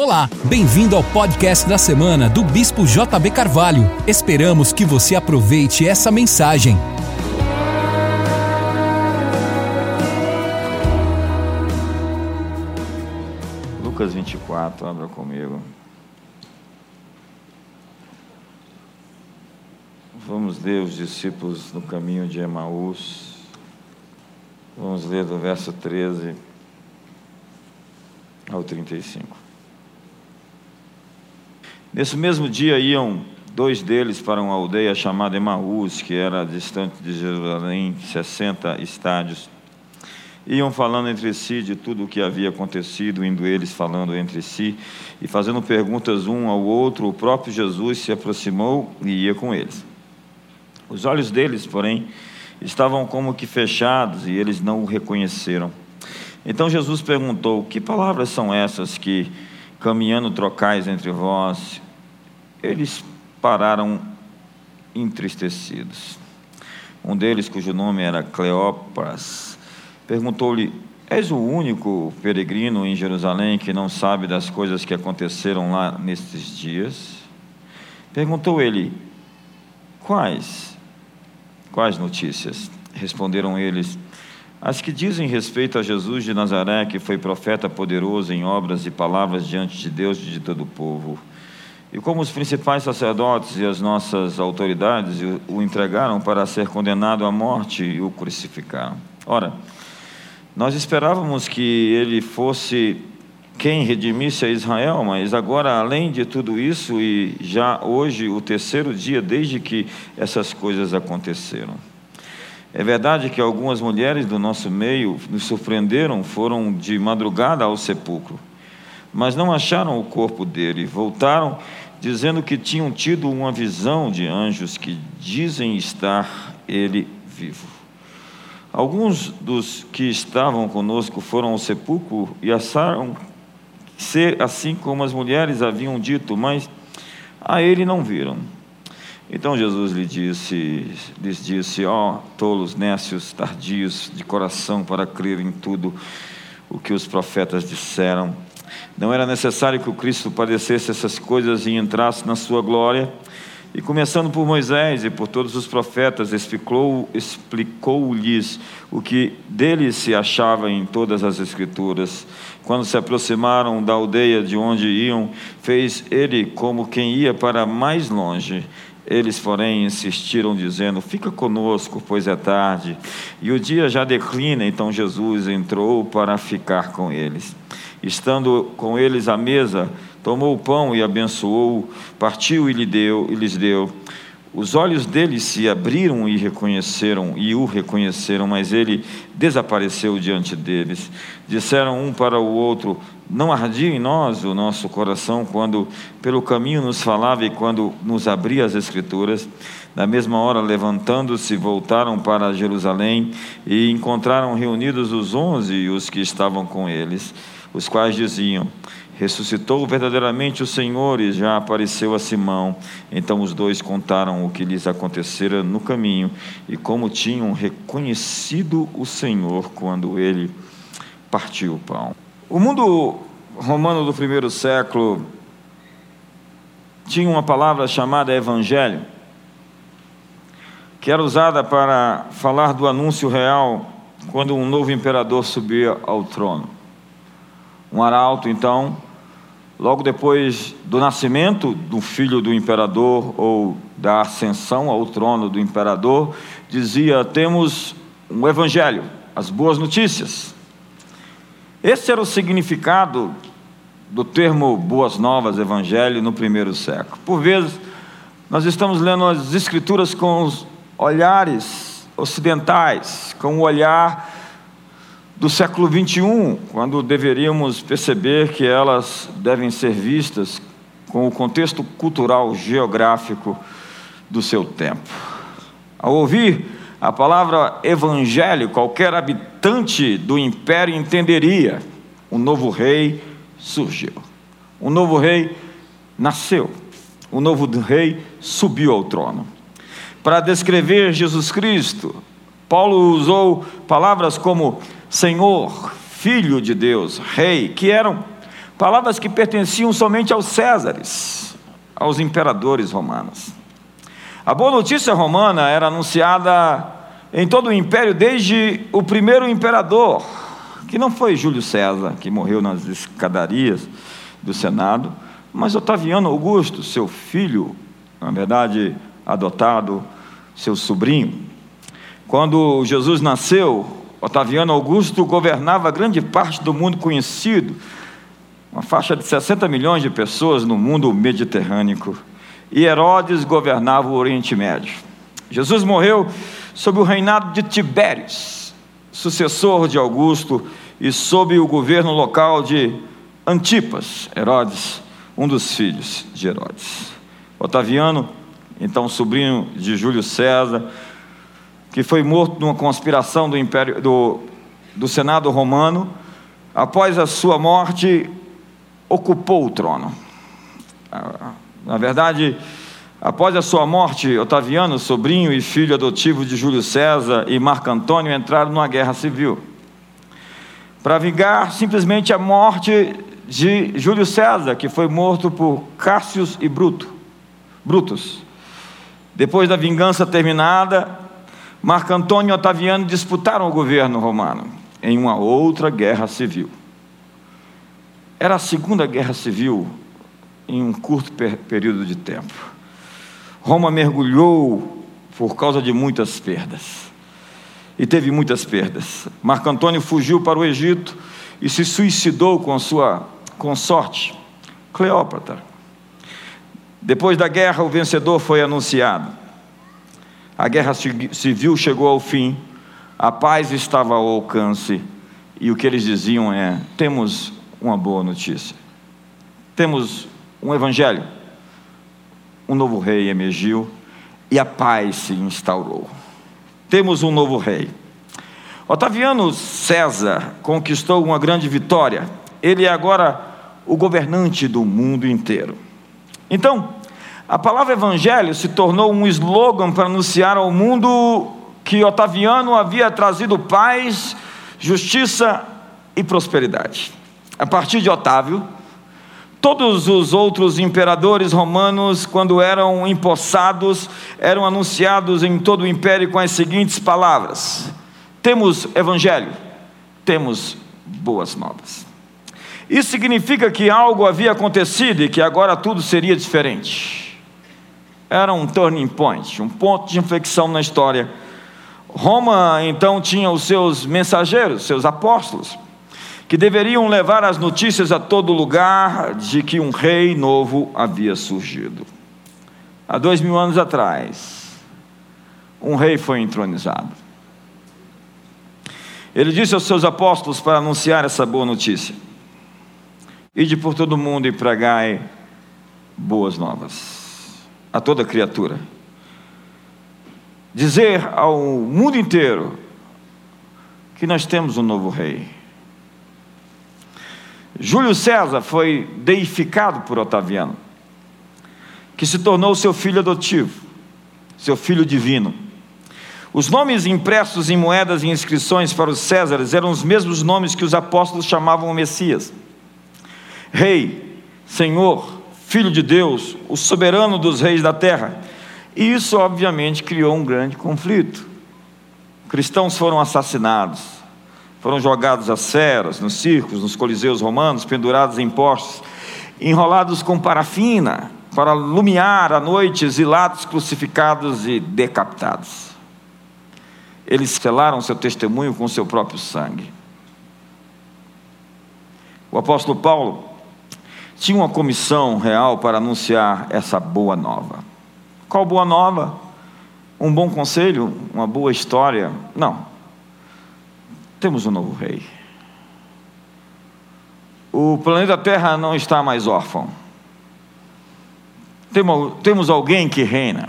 Olá, bem-vindo ao podcast da semana do Bispo JB Carvalho. Esperamos que você aproveite essa mensagem. Lucas 24, abra comigo. Vamos ler os discípulos no caminho de Emaús. Vamos ler do verso 13 ao 35. Nesse mesmo dia iam dois deles para uma aldeia chamada Emaús, que era distante de Jerusalém 60 estádios. Iam falando entre si de tudo o que havia acontecido, indo eles falando entre si e fazendo perguntas um ao outro. O próprio Jesus se aproximou e ia com eles. Os olhos deles, porém, estavam como que fechados e eles não o reconheceram. Então Jesus perguntou: Que palavras são essas que, caminhando, trocais entre vós? Eles pararam entristecidos. Um deles, cujo nome era Cleopas, perguntou-lhe: És o único peregrino em Jerusalém que não sabe das coisas que aconteceram lá nestes dias? Perguntou ele: Quais? Quais notícias? Responderam eles: As que dizem respeito a Jesus de Nazaré, que foi profeta poderoso em obras e palavras diante de Deus e de todo o povo. E como os principais sacerdotes e as nossas autoridades o entregaram para ser condenado à morte e o crucificaram. Ora, nós esperávamos que ele fosse quem redimisse a Israel, mas agora, além de tudo isso, e já hoje, o terceiro dia desde que essas coisas aconteceram. É verdade que algumas mulheres do nosso meio nos surpreenderam, foram de madrugada ao sepulcro, mas não acharam o corpo dele, voltaram dizendo que tinham tido uma visão de anjos que dizem estar ele vivo. Alguns dos que estavam conosco foram ao sepulcro e acharam ser assim como as mulheres haviam dito, mas a ele não viram. Então Jesus lhe disse, lhes disse: Ó oh, tolos, nécios, tardios de coração para crer em tudo o que os profetas disseram. Não era necessário que o Cristo padecesse essas coisas e entrasse na sua glória. E começando por Moisés e por todos os profetas, explicou-lhes explicou o que dele se achava em todas as Escrituras. Quando se aproximaram da aldeia de onde iam, fez ele como quem ia para mais longe. Eles, porém, insistiram, dizendo: Fica conosco, pois é tarde. E o dia já declina, então Jesus entrou para ficar com eles. Estando com eles à mesa, tomou o pão e abençoou, partiu e, lhe deu, e lhes deu. Os olhos deles se abriram e reconheceram, e o reconheceram, mas ele desapareceu diante deles. Disseram um para o outro: Não ardia em nós o nosso coração quando pelo caminho nos falava e quando nos abria as Escrituras? Na mesma hora, levantando-se, voltaram para Jerusalém e encontraram reunidos os onze e os que estavam com eles os quais diziam: Ressuscitou verdadeiramente o Senhor e já apareceu a Simão. Então os dois contaram o que lhes acontecera no caminho e como tinham reconhecido o Senhor quando ele partiu o pão. O mundo romano do primeiro século tinha uma palavra chamada evangelho, que era usada para falar do anúncio real quando um novo imperador subia ao trono. Um arauto, então, logo depois do nascimento do filho do imperador ou da ascensão ao trono do imperador, dizia: temos um evangelho, as boas notícias. Esse era o significado do termo boas novas, evangelho, no primeiro século. Por vezes, nós estamos lendo as escrituras com os olhares ocidentais, com o olhar do século 21, quando deveríamos perceber que elas devem ser vistas com o contexto cultural geográfico do seu tempo. Ao ouvir a palavra evangelho, qualquer habitante do império entenderia: um novo rei surgiu, um novo rei nasceu, um novo rei subiu ao trono. Para descrever Jesus Cristo, Paulo usou palavras como Senhor, Filho de Deus, Rei, que eram Palavras que pertenciam somente aos Césares, aos imperadores romanos. A boa notícia romana era anunciada em todo o império desde o primeiro imperador, que não foi Júlio César, que morreu nas escadarias do Senado, mas Otaviano Augusto, seu filho, na verdade, adotado, seu sobrinho. Quando Jesus nasceu, Otaviano Augusto governava grande parte do mundo conhecido, uma faixa de 60 milhões de pessoas no mundo mediterrâneo, e Herodes governava o Oriente Médio. Jesus morreu sob o reinado de Tibérios, sucessor de Augusto, e sob o governo local de Antipas, Herodes, um dos filhos de Herodes. Otaviano, então sobrinho de Júlio César, que foi morto numa conspiração do, Império, do, do Senado Romano, após a sua morte, ocupou o trono. Ah, na verdade, após a sua morte, Otaviano, sobrinho e filho adotivo de Júlio César e Marco Antônio entraram numa guerra civil para vingar simplesmente a morte de Júlio César, que foi morto por Cássius e Bruto, Brutus. Depois da vingança terminada, Marco Antônio e Otaviano disputaram o governo romano em uma outra guerra civil. Era a segunda guerra civil em um curto período de tempo. Roma mergulhou por causa de muitas perdas. E teve muitas perdas. Marco Antônio fugiu para o Egito e se suicidou com sua consorte, Cleópatra. Depois da guerra, o vencedor foi anunciado. A guerra civil chegou ao fim, a paz estava ao alcance, e o que eles diziam é: temos uma boa notícia, temos um evangelho, um novo rei emergiu e a paz se instaurou. Temos um novo rei. Otaviano César conquistou uma grande vitória, ele é agora o governante do mundo inteiro. Então, a palavra evangelho se tornou um slogan para anunciar ao mundo que Otaviano havia trazido paz, justiça e prosperidade. A partir de Otávio, todos os outros imperadores romanos, quando eram empossados, eram anunciados em todo o império com as seguintes palavras: Temos evangelho, temos boas novas. Isso significa que algo havia acontecido e que agora tudo seria diferente era um turning point, um ponto de inflexão na história. Roma então tinha os seus mensageiros, seus apóstolos, que deveriam levar as notícias a todo lugar de que um rei novo havia surgido. Há dois mil anos atrás, um rei foi entronizado. Ele disse aos seus apóstolos para anunciar essa boa notícia: Ide por todo mundo e pregai boas novas a toda criatura. Dizer ao mundo inteiro que nós temos um novo rei. Júlio César foi deificado por Otaviano, que se tornou seu filho adotivo, seu filho divino. Os nomes impressos em moedas e inscrições para os Césares eram os mesmos nomes que os apóstolos chamavam o Messias: Rei, Senhor, Filho de Deus, o soberano dos reis da terra. E isso, obviamente, criou um grande conflito. Cristãos foram assassinados, foram jogados às feras, nos circos, nos coliseus romanos, pendurados em postes, enrolados com parafina, para lumiar à noite, exilados, crucificados e decapitados. Eles selaram seu testemunho com seu próprio sangue. O apóstolo Paulo tinha uma comissão real para anunciar essa boa nova. Qual boa nova? Um bom conselho? Uma boa história? Não. Temos um novo rei. O planeta Terra não está mais órfão. Temos alguém que reina.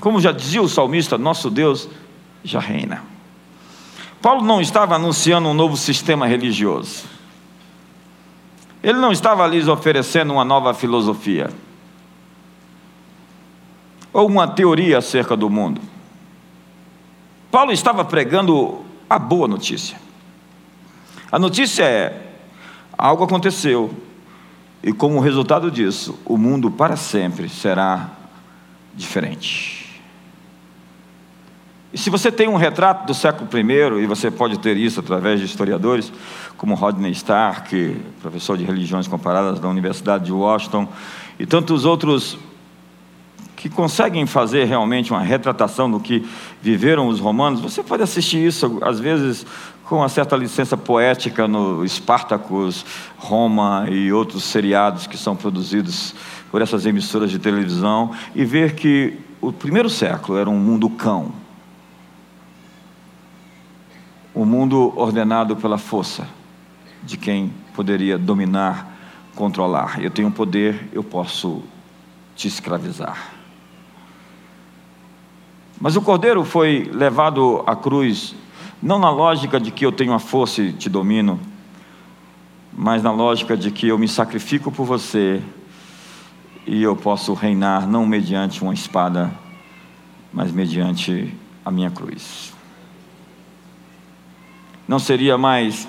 Como já dizia o salmista, nosso Deus já reina. Paulo não estava anunciando um novo sistema religioso. Ele não estava lhes oferecendo uma nova filosofia ou uma teoria acerca do mundo. Paulo estava pregando a boa notícia. A notícia é: algo aconteceu, E como resultado disso, o mundo para sempre será diferente. E se você tem um retrato do século I, e você pode ter isso através de historiadores, como Rodney Stark, professor de religiões comparadas da Universidade de Washington, e tantos outros que conseguem fazer realmente uma retratação do que viveram os romanos, você pode assistir isso, às vezes, com uma certa licença poética no Spartacus, Roma e outros seriados que são produzidos por essas emissoras de televisão, e ver que o primeiro século era um mundo cão o mundo ordenado pela força de quem poderia dominar, controlar. Eu tenho poder, eu posso te escravizar. Mas o cordeiro foi levado à cruz, não na lógica de que eu tenho a força e te domino, mas na lógica de que eu me sacrifico por você e eu posso reinar não mediante uma espada, mas mediante a minha cruz não seria mais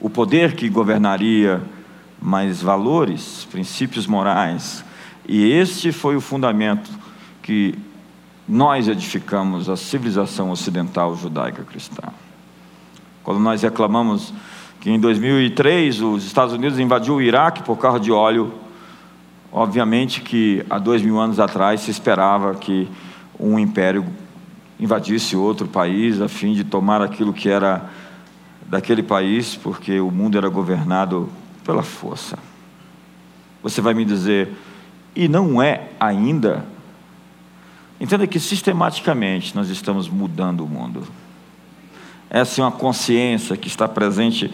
o poder que governaria, mas valores, princípios morais. E este foi o fundamento que nós edificamos a civilização ocidental judaica cristã. Quando nós reclamamos que em 2003 os Estados Unidos invadiu o Iraque por causa de óleo, obviamente que há dois mil anos atrás se esperava que um império invadisse outro país a fim de tomar aquilo que era daquele país, porque o mundo era governado pela força. Você vai me dizer, e não é ainda? Entenda que sistematicamente nós estamos mudando o mundo. Essa é uma consciência que está presente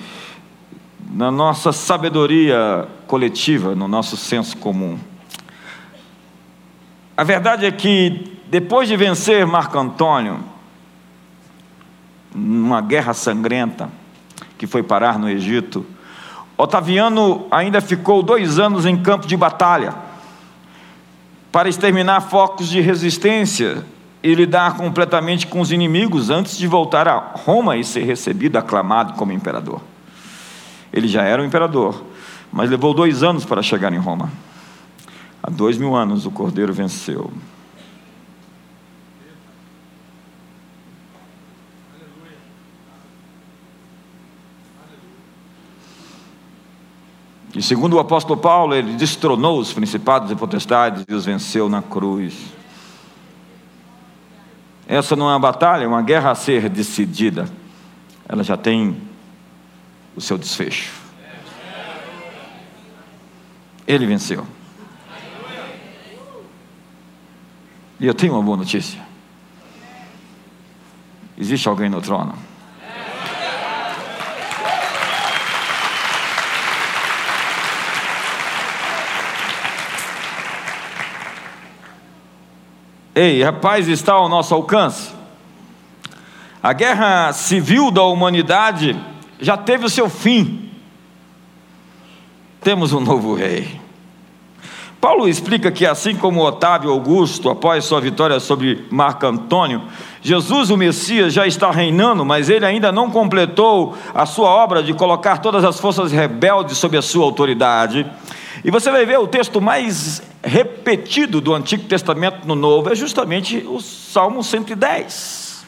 na nossa sabedoria coletiva, no nosso senso comum. A verdade é que, depois de vencer Marco Antônio, numa guerra sangrenta, que foi parar no Egito, Otaviano ainda ficou dois anos em campo de batalha para exterminar focos de resistência e lidar completamente com os inimigos antes de voltar a Roma e ser recebido, aclamado como imperador. Ele já era o imperador, mas levou dois anos para chegar em Roma. Há dois mil anos o cordeiro venceu. E segundo o apóstolo Paulo, ele destronou os principados e potestades e os venceu na cruz. Essa não é uma batalha, é uma guerra a ser decidida. Ela já tem o seu desfecho. Ele venceu. E eu tenho uma boa notícia. Existe alguém no trono. Ei, rapaz, está ao nosso alcance. A guerra civil da humanidade já teve o seu fim. Temos um novo rei. Paulo explica que, assim como Otávio Augusto, após sua vitória sobre Marco Antônio, Jesus, o Messias, já está reinando, mas ele ainda não completou a sua obra de colocar todas as forças rebeldes sob a sua autoridade. E você vai ver o texto mais repetido do Antigo Testamento no Novo é justamente o Salmo 110.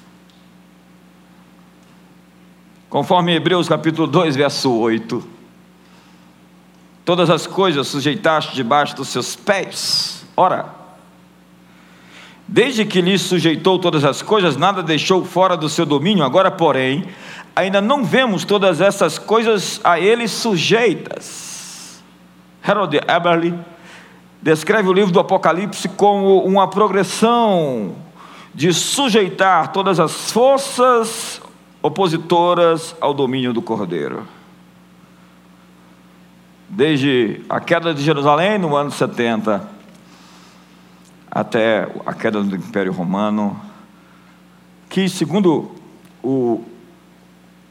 Conforme Hebreus capítulo 2, verso 8. Todas as coisas sujeitaste debaixo dos seus pés. Ora, desde que lhe sujeitou todas as coisas, nada deixou fora do seu domínio. Agora, porém, ainda não vemos todas essas coisas a ele sujeitas. Harold Eberly descreve o livro do Apocalipse como uma progressão de sujeitar todas as forças opositoras ao domínio do Cordeiro. Desde a queda de Jerusalém no ano 70 até a queda do Império Romano, que, segundo o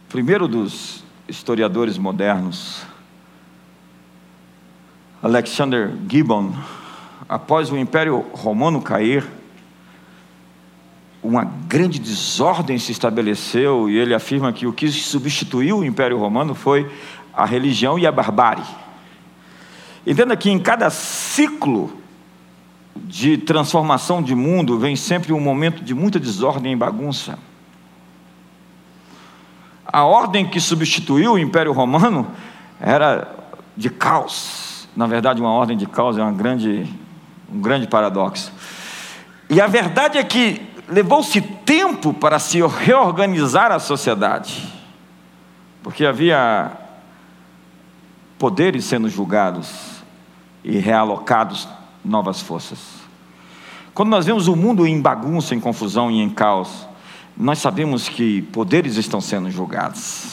primeiro dos historiadores modernos, Alexander Gibbon, após o Império Romano cair, uma grande desordem se estabeleceu e ele afirma que o que substituiu o Império Romano foi a religião e a barbárie. Entenda que em cada ciclo de transformação de mundo vem sempre um momento de muita desordem e bagunça. A ordem que substituiu o Império Romano era de caos. Na verdade, uma ordem de caos é uma grande, um grande paradoxo. E a verdade é que levou-se tempo para se reorganizar a sociedade, porque havia poderes sendo julgados e realocados novas forças. Quando nós vemos o mundo em bagunça, em confusão e em caos, nós sabemos que poderes estão sendo julgados.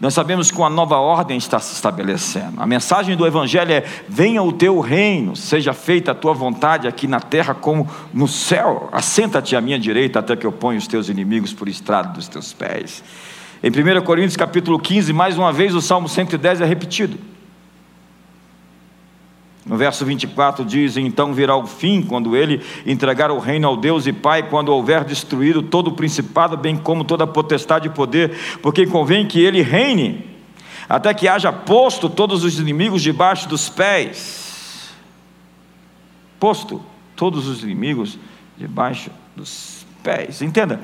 Nós sabemos que uma nova ordem está se estabelecendo. A mensagem do Evangelho é: venha o teu reino, seja feita a tua vontade aqui na terra como no céu. Assenta-te à minha direita até que eu ponha os teus inimigos por estrado dos teus pés. Em 1 Coríntios capítulo 15, mais uma vez o Salmo 110 é repetido. No verso 24 diz: Então virá o fim, quando ele entregar o reino ao Deus e Pai, quando houver destruído todo o principado, bem como toda a potestade e poder, porque convém que ele reine, até que haja posto todos os inimigos debaixo dos pés. Posto todos os inimigos debaixo dos pés. Entenda,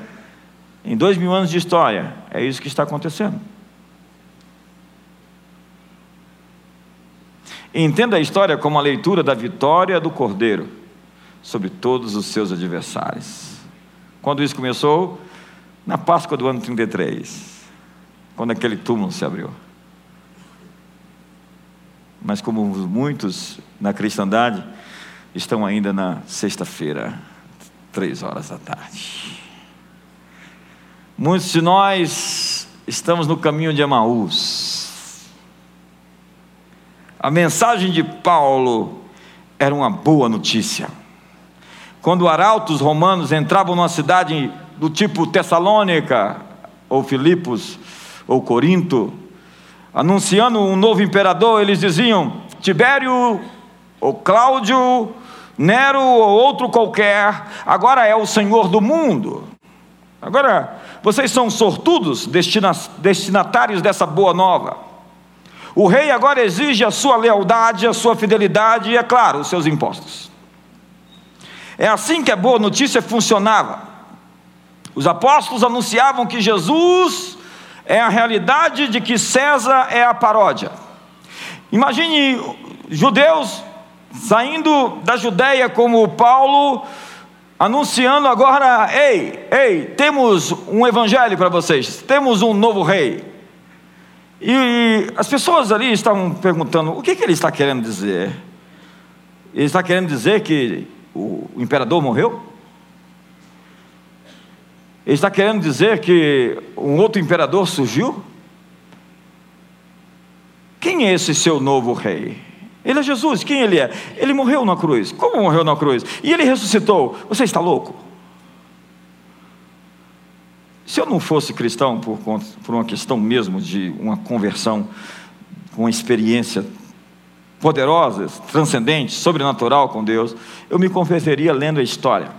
em dois mil anos de história, é isso que está acontecendo. Entenda a história como a leitura da vitória do Cordeiro sobre todos os seus adversários. Quando isso começou? Na Páscoa do ano 33, quando aquele túmulo se abriu. Mas como muitos na cristandade estão ainda na sexta-feira, três horas da tarde. Muitos de nós estamos no caminho de Emaús a mensagem de Paulo era uma boa notícia. Quando arautos romanos entravam numa cidade do tipo Tessalônica, ou Filipos, ou Corinto, anunciando um novo imperador, eles diziam: Tibério, ou Cláudio, Nero ou outro qualquer, agora é o Senhor do mundo. Agora, vocês são sortudos, destinatários dessa boa nova. O rei agora exige a sua lealdade, a sua fidelidade e, é claro, os seus impostos. É assim que a boa notícia funcionava. Os apóstolos anunciavam que Jesus é a realidade de que César é a paródia. Imagine judeus saindo da Judéia como Paulo, anunciando agora: ei, ei, temos um evangelho para vocês, temos um novo rei. E as pessoas ali estavam perguntando: o que, que ele está querendo dizer? Ele está querendo dizer que o imperador morreu? Ele está querendo dizer que um outro imperador surgiu? Quem é esse seu novo rei? Ele é Jesus. Quem ele é? Ele morreu na cruz. Como morreu na cruz? E ele ressuscitou. Você está louco? Se eu não fosse cristão por, por uma questão mesmo de uma conversão, uma experiência poderosa, transcendente, sobrenatural com Deus, eu me converteria lendo a história.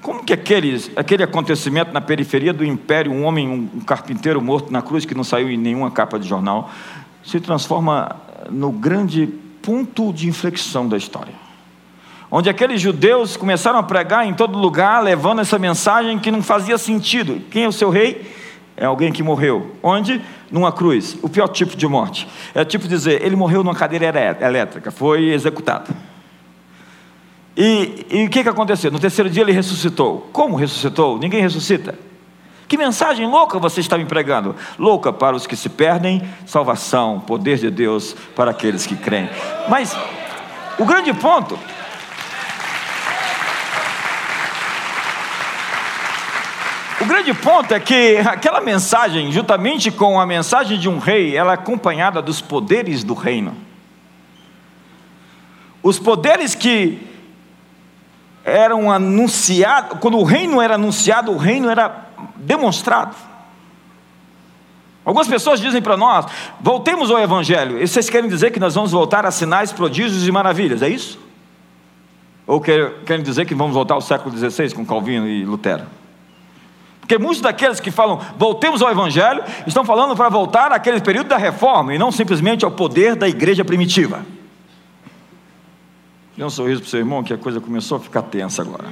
Como que aquele acontecimento na periferia do império, um homem, um carpinteiro morto na cruz que não saiu em nenhuma capa de jornal, se transforma no grande ponto de inflexão da história? Onde aqueles judeus começaram a pregar em todo lugar, levando essa mensagem que não fazia sentido. Quem é o seu rei? É alguém que morreu. Onde? Numa cruz. O pior tipo de morte. É tipo dizer, ele morreu numa cadeira elétrica, foi executado. E, e o que, que aconteceu? No terceiro dia ele ressuscitou. Como ressuscitou? Ninguém ressuscita. Que mensagem louca você está me pregando? Louca para os que se perdem, salvação, poder de Deus para aqueles que creem. Mas o grande ponto O grande ponto é que aquela mensagem, juntamente com a mensagem de um rei, ela é acompanhada dos poderes do reino. Os poderes que eram anunciados, quando o reino era anunciado, o reino era demonstrado. Algumas pessoas dizem para nós: voltemos ao Evangelho. E vocês querem dizer que nós vamos voltar a sinais, prodígios e maravilhas, é isso? Ou querem dizer que vamos voltar ao século XVI com Calvino e Lutero? Porque muitos daqueles que falam, voltemos ao Evangelho, estão falando para voltar àquele período da reforma e não simplesmente ao poder da igreja primitiva. Dê um sorriso para o seu irmão, que a coisa começou a ficar tensa agora.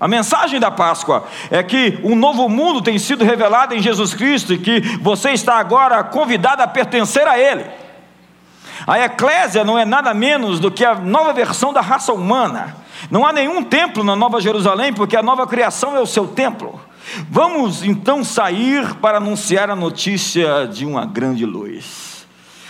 A mensagem da Páscoa é que um novo mundo tem sido revelado em Jesus Cristo e que você está agora convidado a pertencer a Ele. A eclésia não é nada menos do que a nova versão da raça humana. Não há nenhum templo na Nova Jerusalém, porque a nova criação é o seu templo. Vamos então sair para anunciar a notícia de uma grande luz.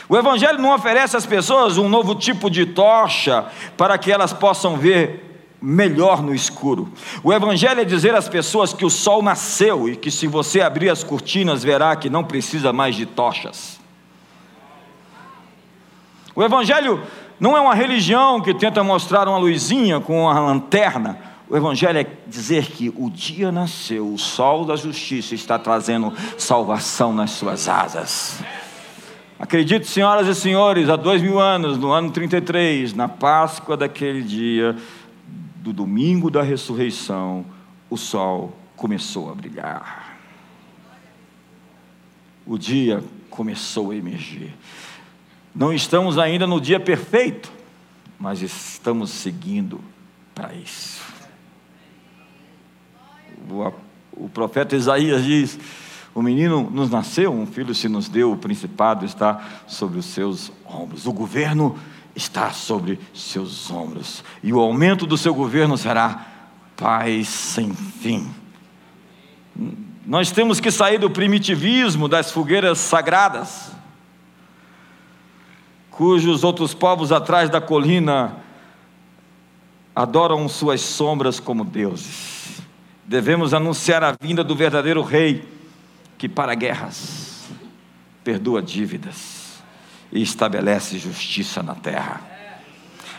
O Evangelho não oferece às pessoas um novo tipo de tocha para que elas possam ver melhor no escuro. O Evangelho é dizer às pessoas que o sol nasceu e que se você abrir as cortinas verá que não precisa mais de tochas. O Evangelho não é uma religião que tenta mostrar uma luzinha com uma lanterna. O Evangelho é dizer que o dia nasceu, o sol da justiça está trazendo salvação nas suas asas. Acredite, senhoras e senhores, há dois mil anos, no ano 33, na Páscoa daquele dia, do domingo da ressurreição, o sol começou a brilhar. O dia começou a emergir. Não estamos ainda no dia perfeito, mas estamos seguindo para isso. O, o profeta Isaías diz: O menino nos nasceu, um filho se nos deu, o principado está sobre os seus ombros, o governo está sobre seus ombros, e o aumento do seu governo será paz sem fim. Nós temos que sair do primitivismo das fogueiras sagradas cujos outros povos atrás da colina adoram suas sombras como deuses. Devemos anunciar a vinda do verdadeiro rei que para guerras perdoa dívidas e estabelece justiça na terra.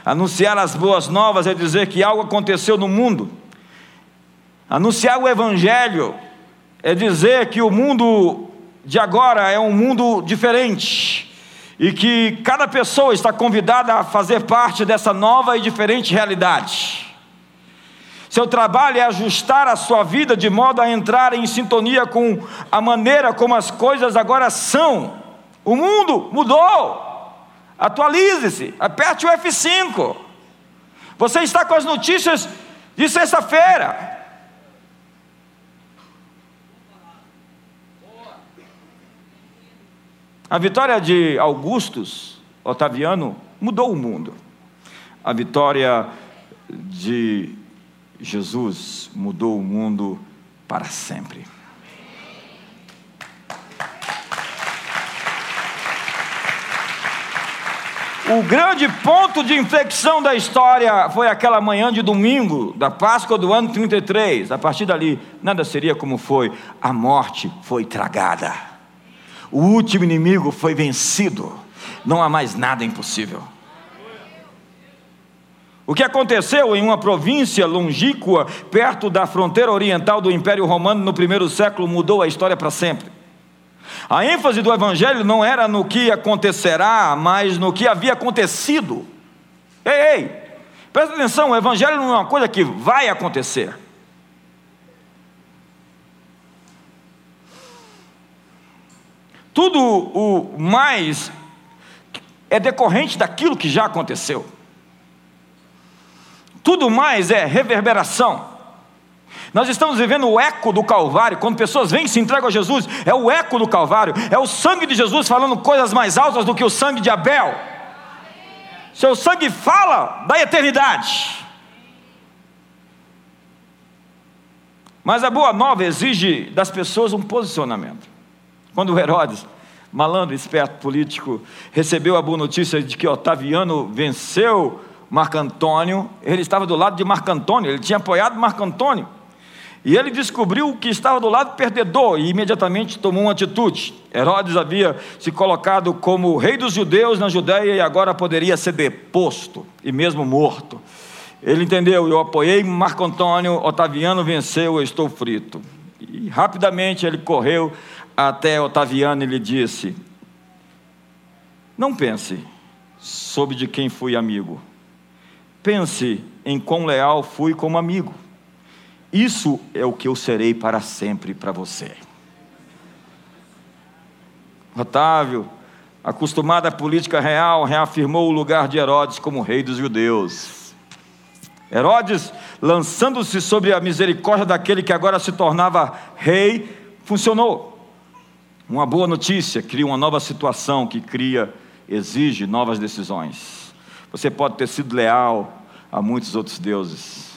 Anunciar as boas novas é dizer que algo aconteceu no mundo. Anunciar o evangelho é dizer que o mundo de agora é um mundo diferente e que cada pessoa está convidada a fazer parte dessa nova e diferente realidade. Seu trabalho é ajustar a sua vida de modo a entrar em sintonia com a maneira como as coisas agora são. O mundo mudou. Atualize-se, aperte o F5. Você está com as notícias de sexta-feira. A vitória de Augustus Otaviano mudou o mundo. A vitória de Jesus mudou o mundo para sempre. O grande ponto de inflexão da história foi aquela manhã de domingo, da Páscoa do ano 33. A partir dali, nada seria como foi. A morte foi tragada. O último inimigo foi vencido. Não há mais nada impossível. O que aconteceu em uma província longínqua, perto da fronteira oriental do Império Romano no primeiro século, mudou a história para sempre. A ênfase do Evangelho não era no que acontecerá, mas no que havia acontecido. Ei, ei, presta atenção: o Evangelho não é uma coisa que vai acontecer. Tudo o mais é decorrente daquilo que já aconteceu. Tudo mais é reverberação. Nós estamos vivendo o eco do Calvário. Quando pessoas vêm e se entregam a Jesus, é o eco do Calvário. É o sangue de Jesus falando coisas mais altas do que o sangue de Abel. Seu sangue fala da eternidade. Mas a boa nova exige das pessoas um posicionamento. Quando Herodes, malandro, esperto político, recebeu a boa notícia de que Otaviano venceu Marco Antônio, ele estava do lado de Marco Antônio, ele tinha apoiado Marco Antônio. E ele descobriu que estava do lado perdedor e imediatamente tomou uma atitude. Herodes havia se colocado como rei dos judeus na Judéia e agora poderia ser deposto e mesmo morto. Ele entendeu, eu apoiei Marco Antônio, Otaviano venceu, eu estou frito. E rapidamente ele correu até Otaviano e lhe disse: Não pense sobre de quem fui amigo, pense em quão leal fui como amigo, Isso é o que eu serei para sempre para você. Otávio, acostumado à política real, reafirmou o lugar de Herodes como rei dos judeus. Herodes, lançando-se sobre a misericórdia daquele que agora se tornava rei, funcionou. Uma boa notícia cria uma nova situação que cria, exige novas decisões. Você pode ter sido leal a muitos outros deuses.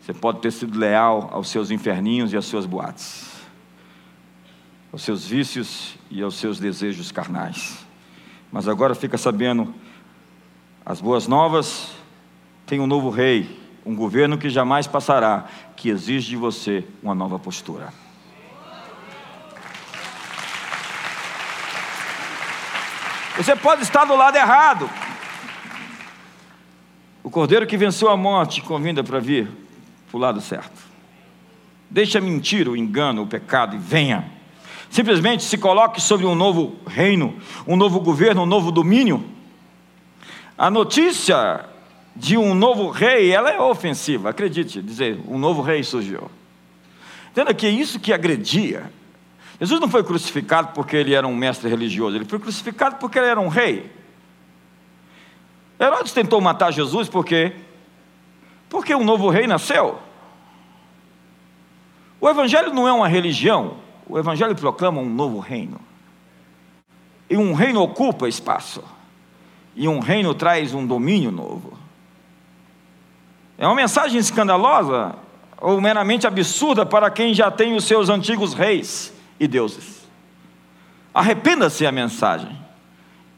Você pode ter sido leal aos seus inferninhos e às suas boates, aos seus vícios e aos seus desejos carnais. Mas agora fica sabendo as boas novas, tem um novo rei, um governo que jamais passará, que exige de você uma nova postura. Você pode estar do lado errado. O cordeiro que venceu a morte convida para vir para o lado certo. Deixa a mentira, o engano, o pecado e venha. Simplesmente se coloque sobre um novo reino, um novo governo, um novo domínio. A notícia de um novo rei, ela é ofensiva, acredite, dizer, um novo rei surgiu. Entenda que isso que agredia Jesus não foi crucificado porque ele era um mestre religioso, ele foi crucificado porque ele era um rei. Herodes tentou matar Jesus porque porque um novo rei nasceu. O evangelho não é uma religião, o evangelho proclama um novo reino. E um reino ocupa espaço. E um reino traz um domínio novo. É uma mensagem escandalosa ou meramente absurda para quem já tem os seus antigos reis e deuses. Arrependa-se a mensagem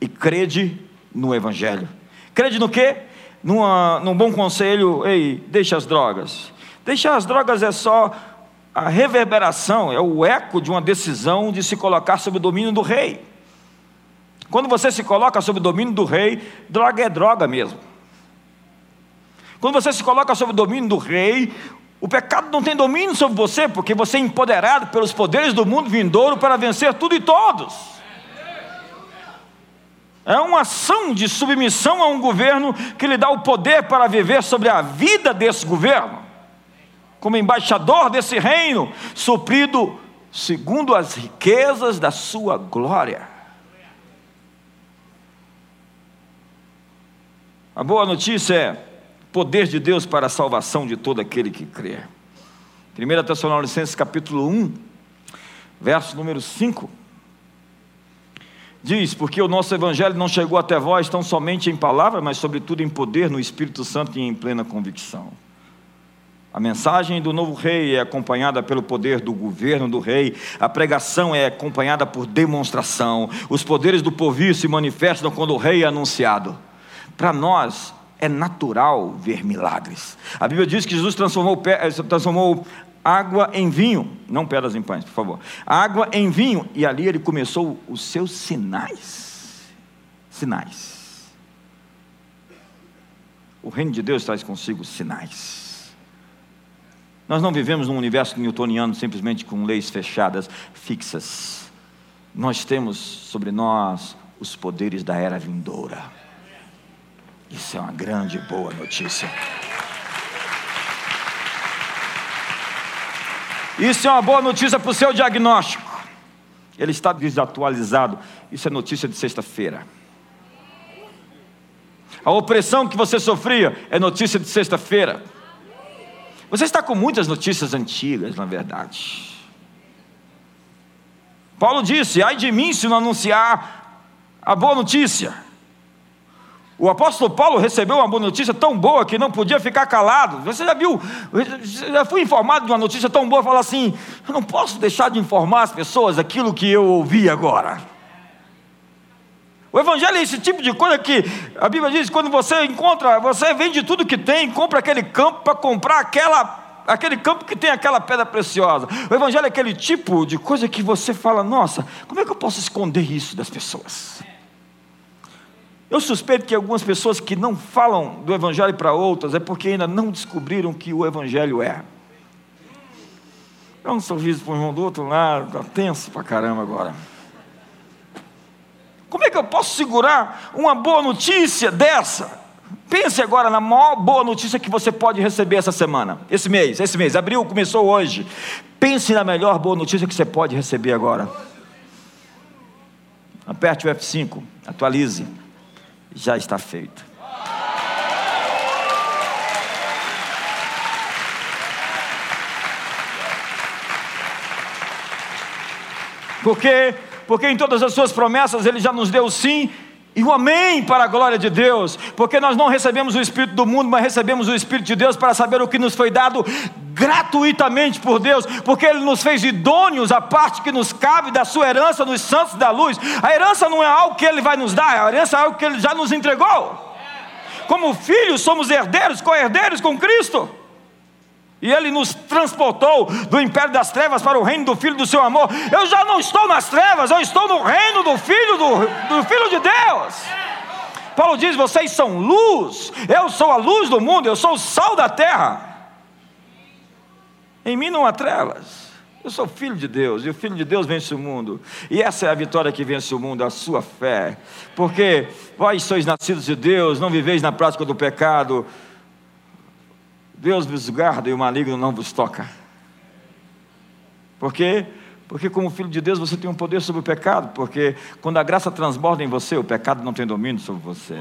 e crede no Evangelho. Crede no quê? Numa, num bom conselho, ei, deixa as drogas. Deixar as drogas é só a reverberação, é o eco de uma decisão de se colocar sob o domínio do rei. Quando você se coloca sob o domínio do rei, droga é droga mesmo. Quando você se coloca sob o domínio do rei, o pecado não tem domínio sobre você, porque você é empoderado pelos poderes do mundo vindouro para vencer tudo e todos. É uma ação de submissão a um governo que lhe dá o poder para viver sobre a vida desse governo, como embaixador desse reino, suprido segundo as riquezas da sua glória. A boa notícia é poder de Deus para a salvação de todo aquele que crê. 1 Tessalonicenses capítulo 1, verso número 5. Diz: Porque o nosso evangelho não chegou até vós tão somente em palavra, mas sobretudo em poder, no Espírito Santo e em plena convicção. A mensagem do novo rei é acompanhada pelo poder do governo do rei, a pregação é acompanhada por demonstração, os poderes do povo se manifestam quando o rei é anunciado. Para nós, é natural ver milagres. A Bíblia diz que Jesus transformou, eh, transformou água em vinho, não pedras em pães, por favor. Água em vinho, e ali ele começou os seus sinais. Sinais. O reino de Deus traz consigo sinais. Nós não vivemos num universo newtoniano simplesmente com leis fechadas, fixas. Nós temos sobre nós os poderes da era vindoura. Isso é uma grande boa notícia. Isso é uma boa notícia para o seu diagnóstico. Ele está desatualizado. Isso é notícia de sexta-feira. A opressão que você sofria é notícia de sexta-feira. Você está com muitas notícias antigas, na verdade. Paulo disse: ai de mim se não anunciar a boa notícia. O apóstolo Paulo recebeu uma boa notícia tão boa que não podia ficar calado. Você já viu, já fui informado de uma notícia tão boa, falar assim: eu não posso deixar de informar as pessoas aquilo que eu ouvi agora. O evangelho é esse tipo de coisa que a Bíblia diz: quando você encontra, você vende tudo que tem, compra aquele campo para comprar aquela, aquele campo que tem aquela pedra preciosa. O evangelho é aquele tipo de coisa que você fala: nossa, como é que eu posso esconder isso das pessoas? Eu suspeito que algumas pessoas que não falam do Evangelho para outras é porque ainda não descobriram que o Evangelho é. Dá um sorriso para o irmão do outro lado, está tenso para caramba agora. Como é que eu posso segurar uma boa notícia dessa? Pense agora na maior boa notícia que você pode receber essa semana, esse mês, esse mês. Abril começou hoje. Pense na melhor boa notícia que você pode receber agora. Aperte o F5, atualize. Já está feito. Por quê? Porque em todas as suas promessas ele já nos deu sim e o amém para a glória de Deus, porque nós não recebemos o Espírito do mundo, mas recebemos o Espírito de Deus para saber o que nos foi dado gratuitamente por Deus, porque Ele nos fez idôneos a parte que nos cabe da sua herança nos santos da luz. A herança não é algo que Ele vai nos dar, a herança é algo que Ele já nos entregou. Como filhos, somos herdeiros, co-herdeiros com Cristo. E ele nos transportou do império das trevas para o reino do Filho do seu amor. Eu já não estou nas trevas, eu estou no reino do Filho do, do Filho de Deus. Paulo diz: vocês são luz, eu sou a luz do mundo, eu sou o sal da terra. Em mim não há trevas. Eu sou filho de Deus, e o filho de Deus vence o mundo. E essa é a vitória que vence o mundo, a sua fé. Porque vós sois nascidos de Deus, não viveis na prática do pecado Deus vos guarda e o maligno não vos toca. Por quê? Porque, como filho de Deus, você tem um poder sobre o pecado. Porque quando a graça transborda em você, o pecado não tem domínio sobre você.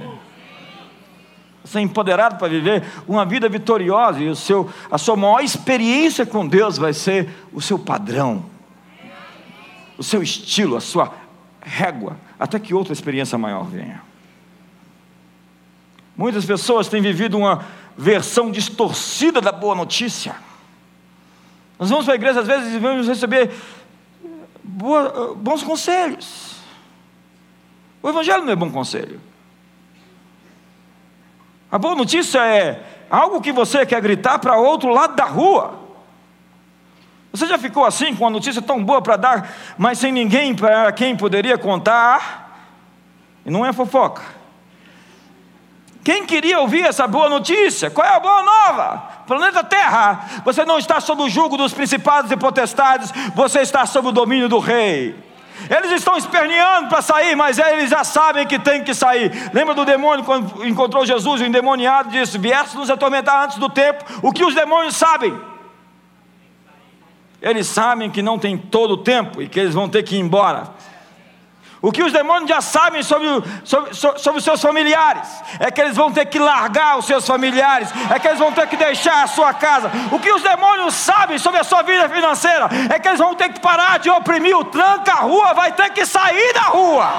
Você é empoderado para viver uma vida vitoriosa e o seu, a sua maior experiência com Deus vai ser o seu padrão, o seu estilo, a sua régua, até que outra experiência maior venha. Muitas pessoas têm vivido uma versão distorcida da boa notícia. Nós vamos para a igreja às vezes e vamos receber boa, bons conselhos. O Evangelho não é bom conselho. A boa notícia é algo que você quer gritar para outro lado da rua. Você já ficou assim com uma notícia tão boa para dar, mas sem ninguém para quem poderia contar? E não é fofoca. Quem queria ouvir essa boa notícia? Qual é a boa nova? Planeta Terra, você não está sob o jugo dos principados e potestades, você está sob o domínio do rei. Eles estão esperneando para sair, mas eles já sabem que tem que sair. Lembra do demônio quando encontrou Jesus, o endemoniado disse: Vieste nos atormentar antes do tempo. O que os demônios sabem? Eles sabem que não tem todo o tempo e que eles vão ter que ir embora. O que os demônios já sabem sobre, sobre, sobre, os seus familiares é que eles vão ter que largar os seus familiares, é que eles vão ter que deixar a sua casa. O que os demônios sabem sobre a sua vida financeira é que eles vão ter que parar de oprimir o tranca a rua, vai ter que sair da rua.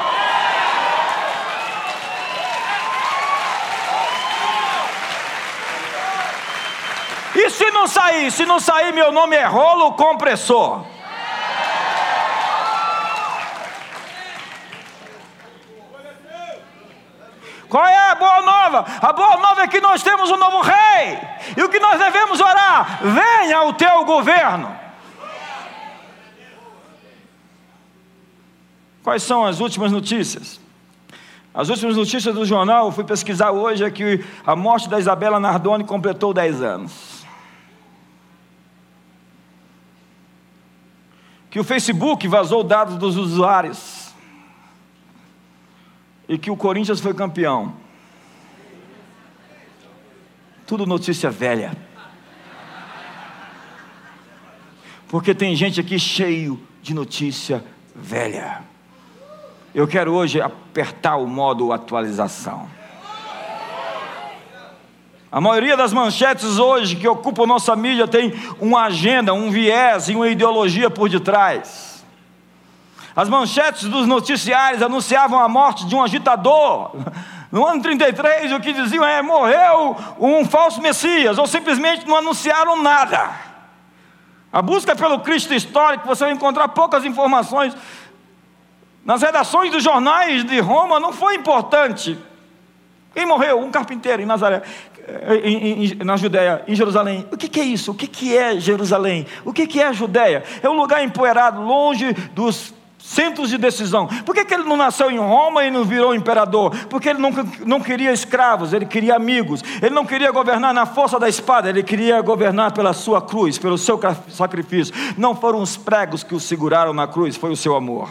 E se não sair? Se não sair, meu nome é rolo compressor. Qual é a boa nova? A boa nova é que nós temos um novo rei. E o que nós devemos orar? Venha o teu governo. Quais são as últimas notícias? As últimas notícias do jornal, eu fui pesquisar hoje, é que a morte da Isabela Nardoni completou 10 anos. Que o Facebook vazou dados dos usuários e que o Corinthians foi campeão. Tudo notícia velha. Porque tem gente aqui cheio de notícia velha. Eu quero hoje apertar o modo atualização. A maioria das manchetes hoje que ocupam nossa mídia tem uma agenda, um viés e uma ideologia por detrás. As manchetes dos noticiários anunciavam a morte de um agitador. No ano 33, o que diziam é: morreu um falso Messias, ou simplesmente não anunciaram nada. A busca pelo Cristo histórico, você vai encontrar poucas informações. Nas redações dos jornais de Roma não foi importante. Quem morreu? Um carpinteiro em Nazaré, eh, em, em, na Judéia, em Jerusalém. O que, que, é isso? O que, que é Jerusalém? O que, que é a Judéia? É um lugar empoeirado, longe dos centros de decisão. Por que, que ele não nasceu em Roma e não virou imperador? Porque ele não, não queria escravos, ele queria amigos. Ele não queria governar na força da espada, ele queria governar pela sua cruz, pelo seu sacrifício. Não foram os pregos que o seguraram na cruz, foi o seu amor.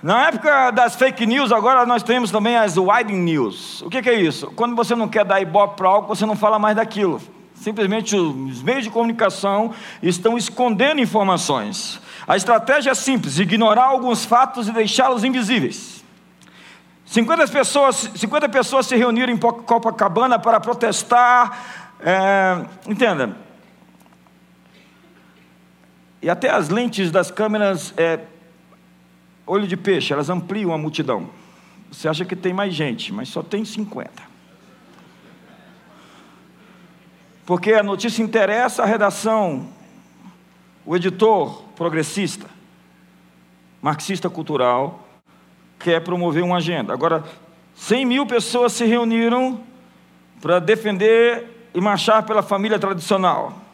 Na época das fake news, agora nós temos também as wide news. O que, que é isso? Quando você não quer dar ibope para algo, você não fala mais daquilo. Simplesmente os meios de comunicação estão escondendo informações. A estratégia é simples: ignorar alguns fatos e deixá-los invisíveis. 50 pessoas, 50 pessoas se reuniram em Copacabana para protestar. É, entenda. E até as lentes das câmeras é, olho de peixe, elas ampliam a multidão. Você acha que tem mais gente, mas só tem 50. Porque a notícia interessa a redação, o editor progressista, marxista cultural, quer promover uma agenda. Agora, 100 mil pessoas se reuniram para defender e marchar pela família tradicional.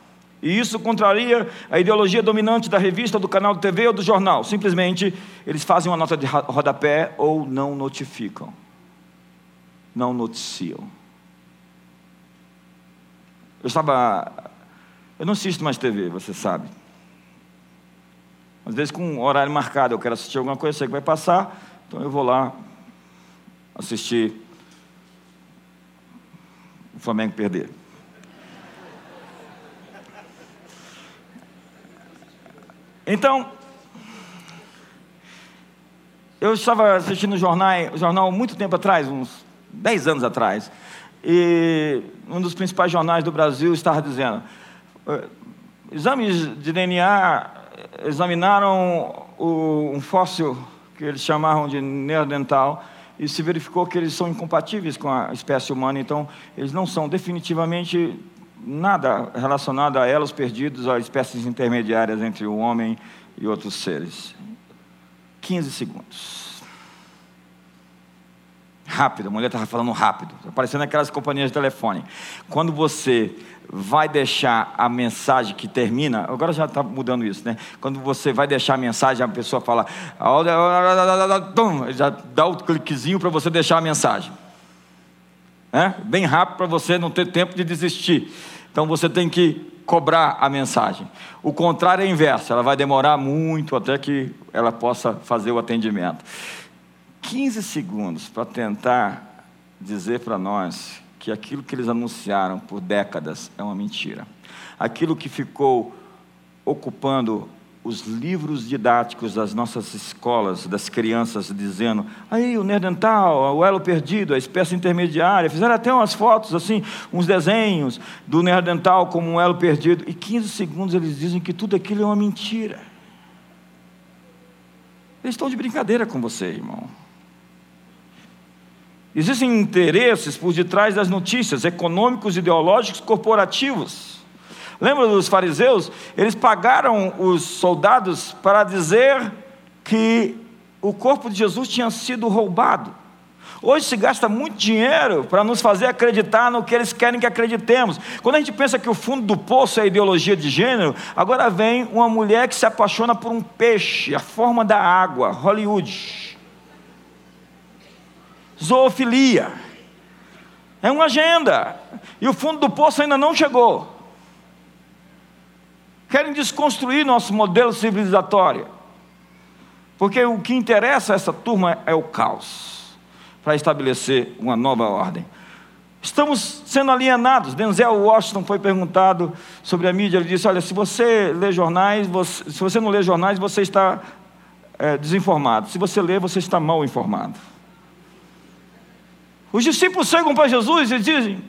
E isso contraria a ideologia dominante da revista, do canal de TV ou do jornal. Simplesmente eles fazem uma nota de rodapé ou não notificam. Não noticiam. Eu estava. Eu não assisto mais TV, você sabe. Às vezes, com um horário marcado, eu quero assistir alguma coisa, sei que vai passar, então eu vou lá assistir o Flamengo perder. Então, eu estava assistindo o jornal, jornal muito tempo atrás, uns 10 anos atrás, e um dos principais jornais do Brasil estava dizendo: eh, exames de DNA examinaram o, um fóssil que eles chamavam de neandertal e se verificou que eles são incompatíveis com a espécie humana, então eles não são definitivamente nada relacionado a elos perdidos, a espécies intermediárias entre o homem e outros seres. 15 segundos. Rápido, a mulher estava falando rápido, aparecendo aquelas companhias de telefone. Quando você vai deixar a mensagem que termina, agora já está mudando isso, né? Quando você vai deixar a mensagem, a pessoa fala, já dá o cliquezinho para você deixar a mensagem. É? Bem rápido para você não ter tempo de desistir. Então você tem que cobrar a mensagem. O contrário é inverso, ela vai demorar muito até que ela possa fazer o atendimento. 15 segundos para tentar dizer para nós que aquilo que eles anunciaram por décadas é uma mentira. Aquilo que ficou ocupando os livros didáticos das nossas escolas, das crianças, dizendo: aí o Nerdental, o elo perdido, a espécie intermediária. Fizeram até umas fotos, assim, uns desenhos do Nerdental como um elo perdido. E 15 segundos eles dizem que tudo aquilo é uma mentira. Eles estão de brincadeira com você, irmão. Existem interesses por detrás das notícias, econômicos, ideológicos, corporativos. Lembra dos fariseus? Eles pagaram os soldados para dizer que o corpo de Jesus tinha sido roubado. Hoje se gasta muito dinheiro para nos fazer acreditar no que eles querem que acreditemos. Quando a gente pensa que o fundo do poço é ideologia de gênero, agora vem uma mulher que se apaixona por um peixe, a forma da água, Hollywood. Zoofilia. É uma agenda. E o fundo do poço ainda não chegou querem desconstruir nosso modelo civilizatório. Porque o que interessa a essa turma é o caos, para estabelecer uma nova ordem. Estamos sendo alienados. Denzel Washington foi perguntado sobre a mídia. Ele disse: Olha, se você lê jornais, você, se você não lê jornais, você está é, desinformado. Se você lê, você está mal informado. Os discípulos chegam para Jesus e dizem: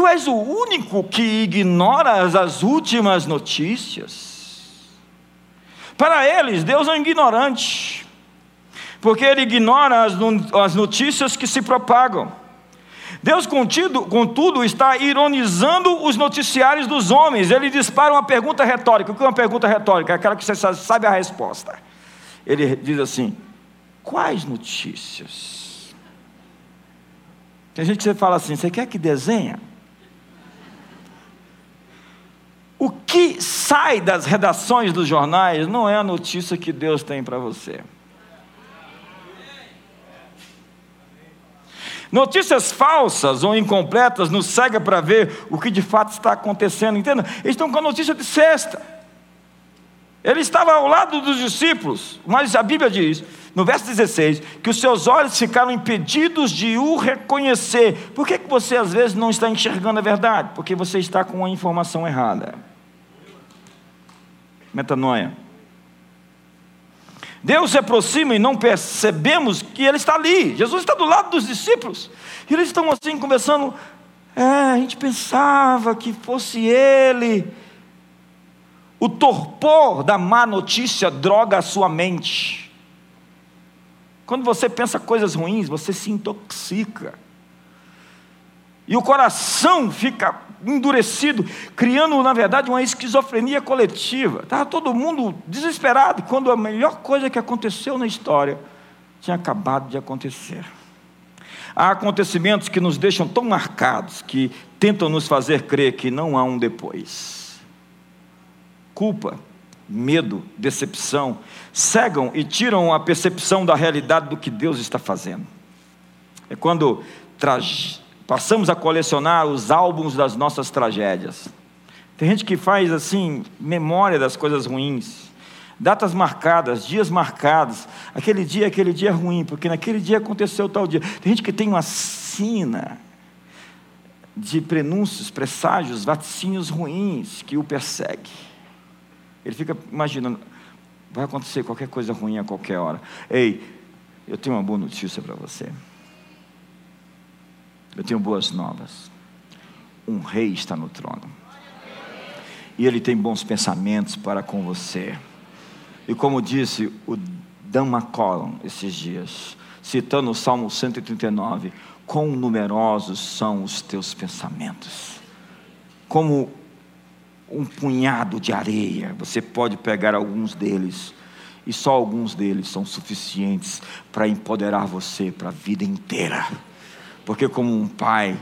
Tu és o único que ignoras as últimas notícias. Para eles, Deus é um ignorante, porque ele ignora as notícias que se propagam. Deus, contido, contudo, está ironizando os noticiários dos homens. Ele dispara uma pergunta retórica. O que é uma pergunta retórica? Aquela que você sabe a resposta. Ele diz assim: Quais notícias? Tem gente que fala assim: Você quer que desenha? O que sai das redações dos jornais não é a notícia que Deus tem para você. Notícias falsas ou incompletas nos cega para ver o que de fato está acontecendo. Entenda? Eles estão com a notícia de sexta. Ele estava ao lado dos discípulos, mas a Bíblia diz, no verso 16, que os seus olhos ficaram impedidos de o reconhecer. Por que, que você às vezes não está enxergando a verdade? Porque você está com a informação errada. Metanoia. Deus se aproxima e não percebemos que Ele está ali. Jesus está do lado dos discípulos. E eles estão assim conversando. É, a gente pensava que fosse Ele. O torpor da má notícia droga a sua mente. Quando você pensa coisas ruins, você se intoxica. E o coração fica endurecido, criando, na verdade, uma esquizofrenia coletiva. Estava todo mundo desesperado, quando a melhor coisa que aconteceu na história tinha acabado de acontecer. Há acontecimentos que nos deixam tão marcados que tentam nos fazer crer que não há um depois. Culpa, medo, decepção cegam e tiram a percepção da realidade do que Deus está fazendo. É quando passamos a colecionar os álbuns das nossas tragédias. Tem gente que faz assim, memória das coisas ruins, datas marcadas, dias marcados. Aquele dia, aquele dia é ruim, porque naquele dia aconteceu tal dia. Tem gente que tem uma sina de prenúncios, presságios, vaticínios ruins que o persegue. Ele fica imaginando, vai acontecer qualquer coisa ruim a qualquer hora. Ei, eu tenho uma boa notícia para você. Eu tenho boas novas. Um rei está no trono. E ele tem bons pensamentos para com você. E como disse o Dan McCollum esses dias, citando o Salmo 139, quão numerosos são os teus pensamentos. Como um punhado de areia, você pode pegar alguns deles, e só alguns deles são suficientes para empoderar você para a vida inteira. Porque, como um pai,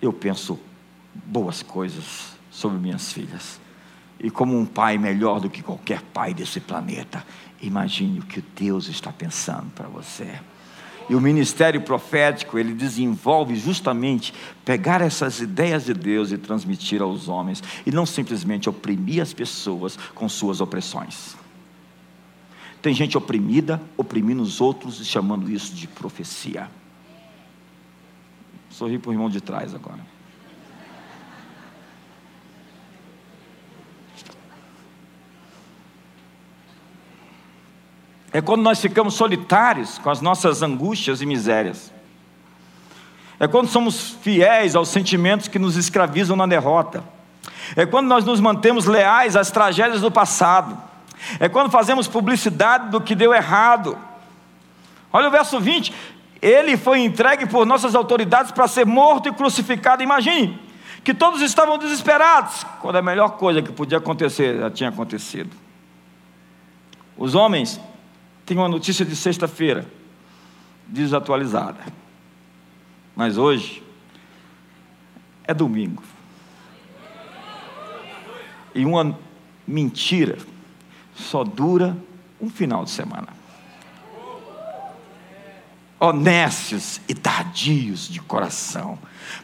eu penso boas coisas sobre minhas filhas. E como um pai melhor do que qualquer pai desse planeta, imagine o que Deus está pensando para você. E o ministério profético, ele desenvolve justamente pegar essas ideias de Deus e transmitir aos homens, e não simplesmente oprimir as pessoas com suas opressões. Tem gente oprimida, oprimindo os outros e chamando isso de profecia. Sorri para o irmão de trás agora. É quando nós ficamos solitários com as nossas angústias e misérias. É quando somos fiéis aos sentimentos que nos escravizam na derrota. É quando nós nos mantemos leais às tragédias do passado. É quando fazemos publicidade do que deu errado. Olha o verso 20: ele foi entregue por nossas autoridades para ser morto e crucificado. Imagine que todos estavam desesperados, quando a melhor coisa que podia acontecer já tinha acontecido. Os homens têm uma notícia de sexta-feira, desatualizada. Mas hoje é domingo. E uma mentira só dura um final de semana honestos e tardios de coração,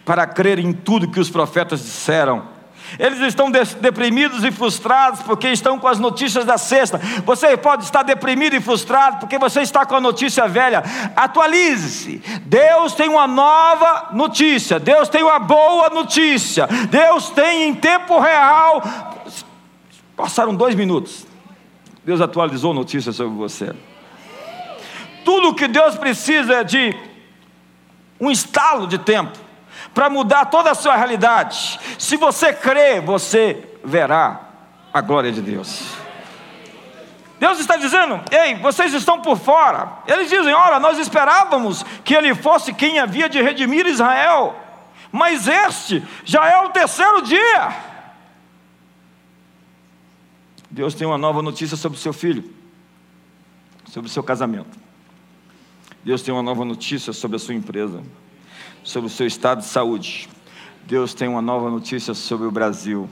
para crer em tudo que os profetas disseram. Eles estão deprimidos e frustrados porque estão com as notícias da sexta. Você pode estar deprimido e frustrado porque você está com a notícia velha. Atualize-se. Deus tem uma nova notícia. Deus tem uma boa notícia. Deus tem em tempo real. Passaram dois minutos. Deus atualizou a notícia sobre você. Tudo o que Deus precisa é de um estalo de tempo para mudar toda a sua realidade. Se você crê, você verá a glória de Deus. Deus está dizendo: Ei, vocês estão por fora. Eles dizem: Olha, nós esperávamos que ele fosse quem havia de redimir Israel, mas este já é o terceiro dia. Deus tem uma nova notícia sobre o seu filho, sobre o seu casamento. Deus tem uma nova notícia sobre a sua empresa, sobre o seu estado de saúde. Deus tem uma nova notícia sobre o Brasil.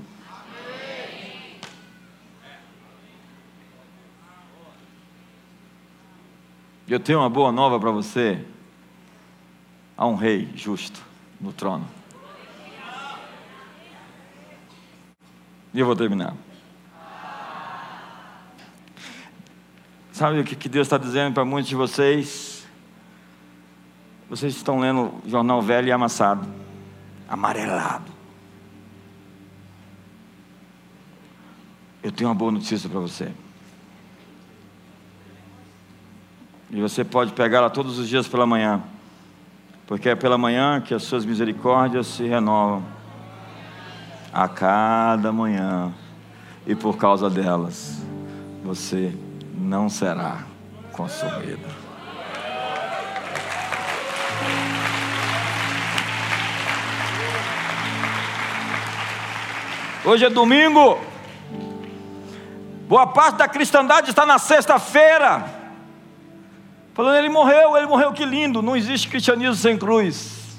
Eu tenho uma boa nova para você. Há um rei justo no trono. E eu vou terminar. Sabe o que Deus está dizendo para muitos de vocês? Vocês estão lendo jornal velho e amassado, amarelado. Eu tenho uma boa notícia para você. E você pode pegá-la todos os dias pela manhã, porque é pela manhã que as suas misericórdias se renovam a cada manhã, e por causa delas, você não será consumido. Hoje é domingo. Boa parte da cristandade está na sexta-feira. Falando, ele morreu, ele morreu, que lindo. Não existe cristianismo sem cruz.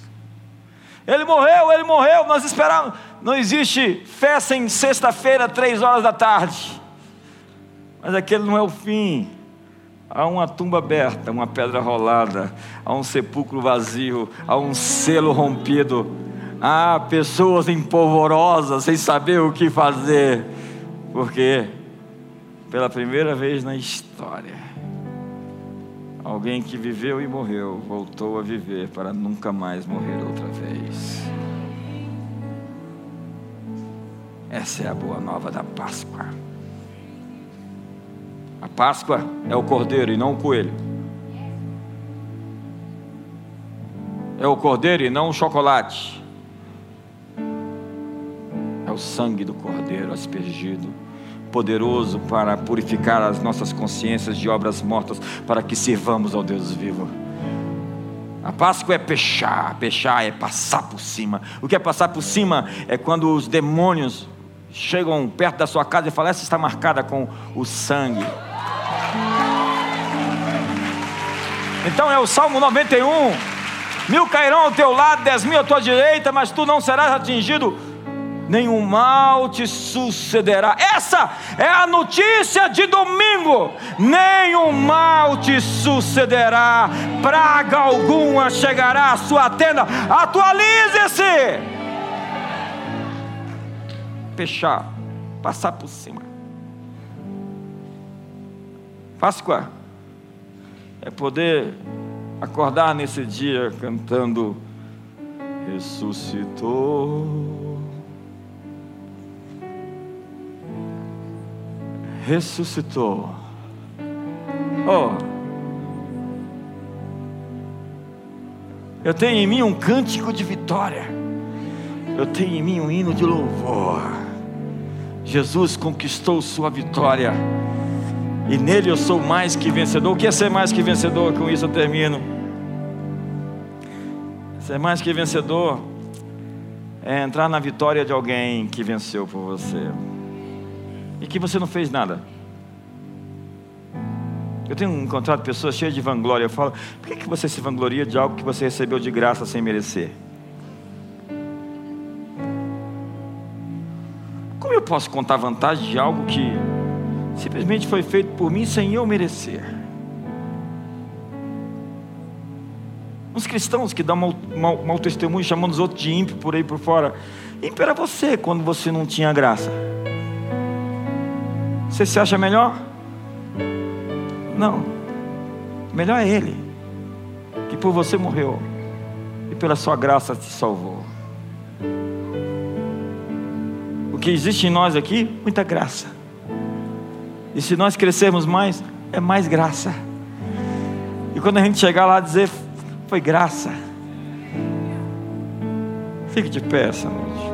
Ele morreu, ele morreu. Nós esperamos. Não existe fé sem sexta-feira, três horas da tarde. Mas aquele não é o fim. Há uma tumba aberta, uma pedra rolada, há um sepulcro vazio, há um selo rompido, há pessoas empolvorosas sem saber o que fazer, porque pela primeira vez na história, alguém que viveu e morreu voltou a viver para nunca mais morrer outra vez. Essa é a boa nova da Páscoa. A Páscoa é o cordeiro e não o coelho. É o cordeiro e não o chocolate. O sangue do cordeiro aspergido poderoso para purificar as nossas consciências de obras mortas, para que sirvamos ao Deus vivo. A Páscoa é pechar, pechar é passar por cima. O que é passar por cima é quando os demônios chegam perto da sua casa e falam: essa está marcada com o sangue. Então é o Salmo 91. Mil cairão ao teu lado, dez mil à tua direita, mas tu não serás atingido nenhum mal te sucederá. Essa é a notícia de domingo. Nenhum mal te sucederá, praga alguma chegará à sua tenda. Atualize-se. Fechar, passar por cima. Páscoa é poder acordar nesse dia cantando ressuscitou ressuscitou. Oh, eu tenho em mim um cântico de vitória, eu tenho em mim um hino de louvor. Jesus conquistou sua vitória, e nele eu sou mais que vencedor. O que é ser mais que vencedor? Com isso eu termino. Ser mais que vencedor é entrar na vitória de alguém que venceu por você e que você não fez nada. Eu tenho encontrado pessoas cheias de vanglória. Eu falo, por que, você se vangloria de algo que você recebeu de graça sem merecer? Como eu posso contar vantagem de algo que simplesmente foi feito por mim sem eu merecer? Uns cristãos que dão mau, mau, mau testemunho chamando os outros de ímpio por aí por fora. Ímpio era você quando você não tinha graça. Você se acha melhor? Não. Melhor é Ele, que por você morreu e pela Sua graça te salvou. O que existe em nós aqui, muita graça. E se nós crescermos mais, é mais graça. E quando a gente chegar lá dizer, foi graça. Fique de pé essa noite.